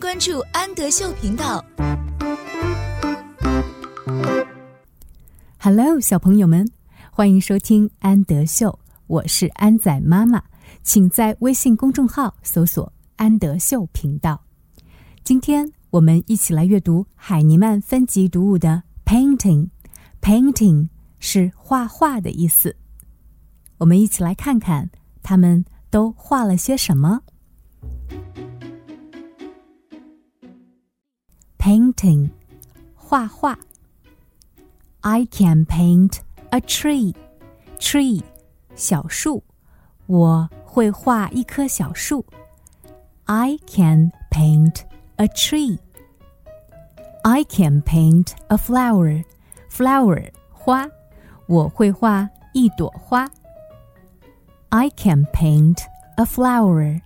关注安德秀频道。Hello，小朋友们，欢迎收听安德秀，我是安仔妈妈，请在微信公众号搜索“安德秀频道”。今天我们一起来阅读海尼曼分级读物的 “painting”。painting 是画画的意思。我们一起来看看他们都画了些什么。painting，画画。I can paint a tree. Tree，小树。我会画一棵小树。I can paint a tree. I can paint a flower. Flower，花。我会画一朵花。I can paint a flower.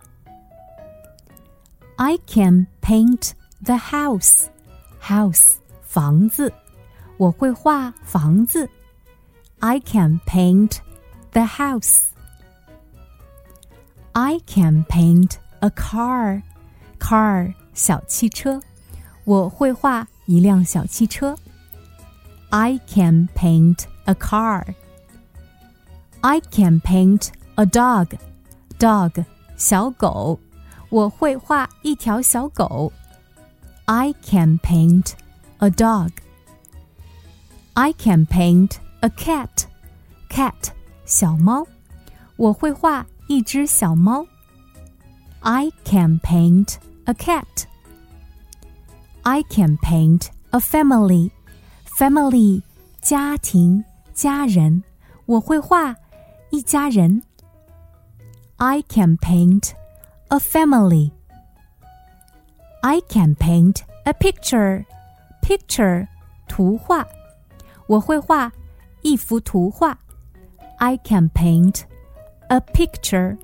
I can paint the house. House，房子。我会画房子。I can paint the house. I can paint a car. Car 小汽车。我会画一辆小汽车。I can paint a car. I can paint a dog. Dog 小狗。我会画一条小狗。 I can paint a dog. I can paint a cat. Cat 小猫，我会画一只小猫。I can paint a cat. I can paint a family. Family 家庭家人，我会画一家人。I can paint a family. I can paint a picture. Picture 图画。我会画一幅图画。I can paint a picture.